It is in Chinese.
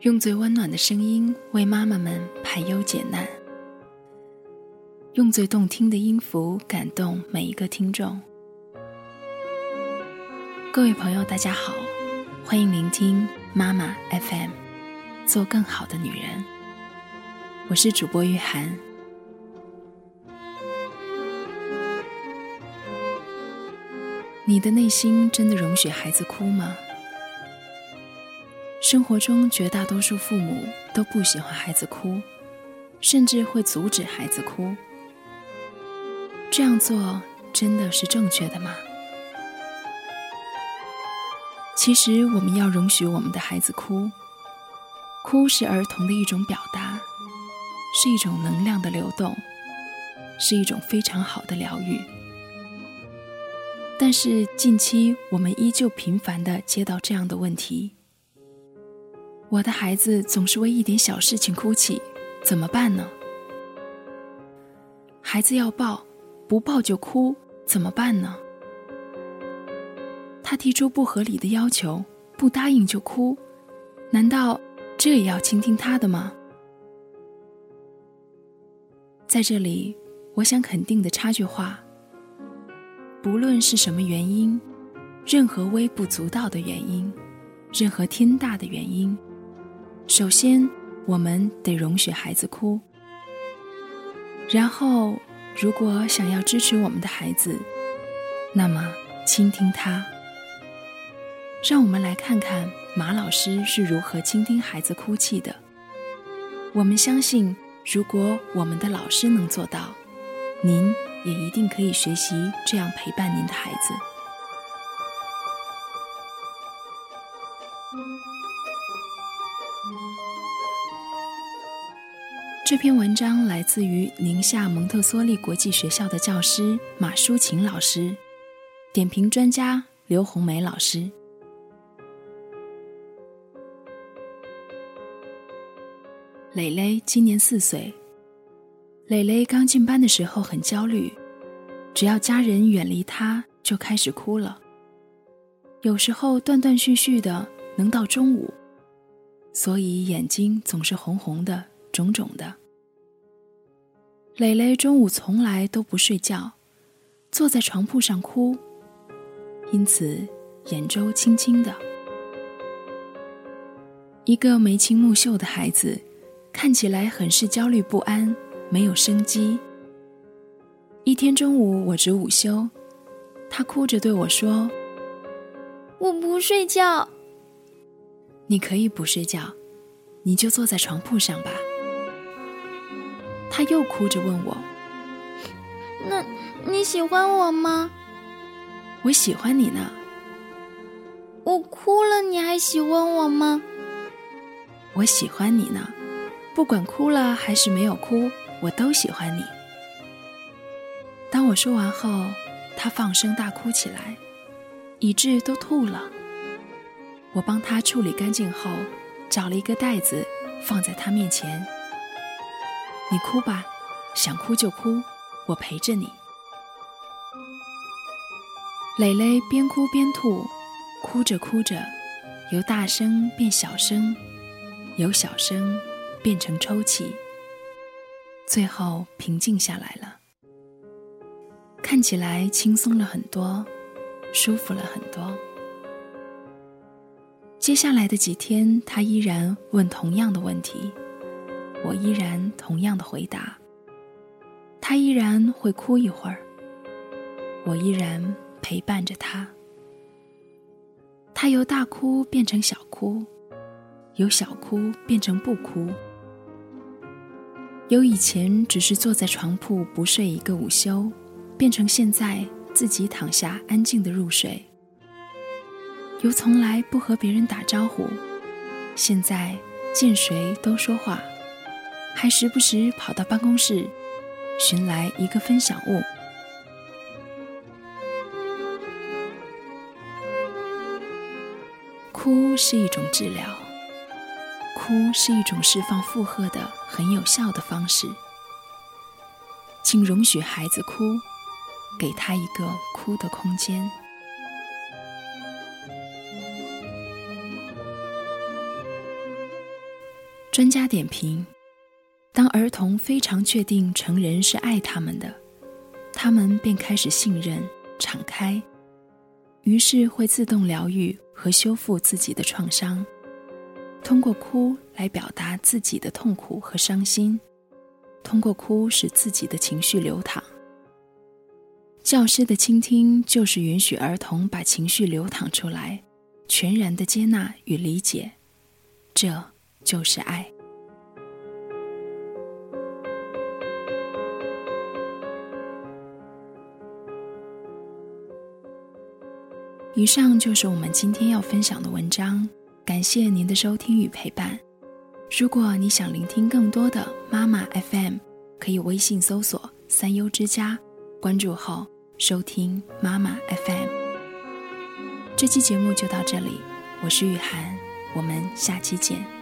用最温暖的声音为妈妈们排忧解难，用最动听的音符感动每一个听众。各位朋友，大家好，欢迎聆听妈妈 FM，做更好的女人。我是主播玉涵。你的内心真的容许孩子哭吗？生活中绝大多数父母都不喜欢孩子哭，甚至会阻止孩子哭。这样做真的是正确的吗？其实，我们要容许我们的孩子哭。哭是儿童的一种表达，是一种能量的流动，是一种非常好的疗愈。但是，近期我们依旧频繁的接到这样的问题。我的孩子总是为一点小事情哭泣，怎么办呢？孩子要抱，不抱就哭，怎么办呢？他提出不合理的要求，不答应就哭，难道这也要倾听他的吗？在这里，我想肯定的插句话：不论是什么原因，任何微不足道的原因，任何天大的原因。首先，我们得容许孩子哭。然后，如果想要支持我们的孩子，那么倾听他。让我们来看看马老师是如何倾听孩子哭泣的。我们相信，如果我们的老师能做到，您也一定可以学习这样陪伴您的孩子。这篇文章来自于宁夏蒙特梭利国际学校的教师马淑琴老师，点评专家刘红梅老师。蕾蕾今年四岁，蕾蕾刚进班的时候很焦虑，只要家人远离她就开始哭了，有时候断断续续的能到中午，所以眼睛总是红红的、肿肿的。蕾蕾中午从来都不睡觉，坐在床铺上哭，因此眼周青青的。一个眉清目秀的孩子，看起来很是焦虑不安，没有生机。一天中午我值午休，他哭着对我说：“我不睡觉。”你可以不睡觉，你就坐在床铺上吧。他又哭着问我：“那你喜欢我吗？”“我喜欢你呢。”“我哭了，你还喜欢我吗？”“我喜欢你呢，不管哭了还是没有哭，我都喜欢你。”当我说完后，他放声大哭起来，以致都吐了。我帮他处理干净后，找了一个袋子放在他面前。你哭吧，想哭就哭，我陪着你。蕾蕾边哭边吐，哭着哭着，由大声变小声，由小声变成抽泣，最后平静下来了，看起来轻松了很多，舒服了很多。接下来的几天，他依然问同样的问题。我依然同样的回答，他依然会哭一会儿，我依然陪伴着他。他由大哭变成小哭，由小哭变成不哭，由以前只是坐在床铺不睡一个午休，变成现在自己躺下安静的入睡，由从来不和别人打招呼，现在见谁都说话。还时不时跑到办公室，寻来一个分享物。哭是一种治疗，哭是一种释放负荷的很有效的方式。请容许孩子哭，给他一个哭的空间。专家点评：当儿童非常确定成人是爱他们的，他们便开始信任、敞开，于是会自动疗愈和修复自己的创伤，通过哭来表达自己的痛苦和伤心，通过哭使自己的情绪流淌。教师的倾听就是允许儿童把情绪流淌出来，全然的接纳与理解，这就是爱。以上就是我们今天要分享的文章，感谢您的收听与陪伴。如果你想聆听更多的妈妈 FM，可以微信搜索“三优之家”。关注后收听妈妈 FM。这期节目就到这里，我是雨涵，我们下期见。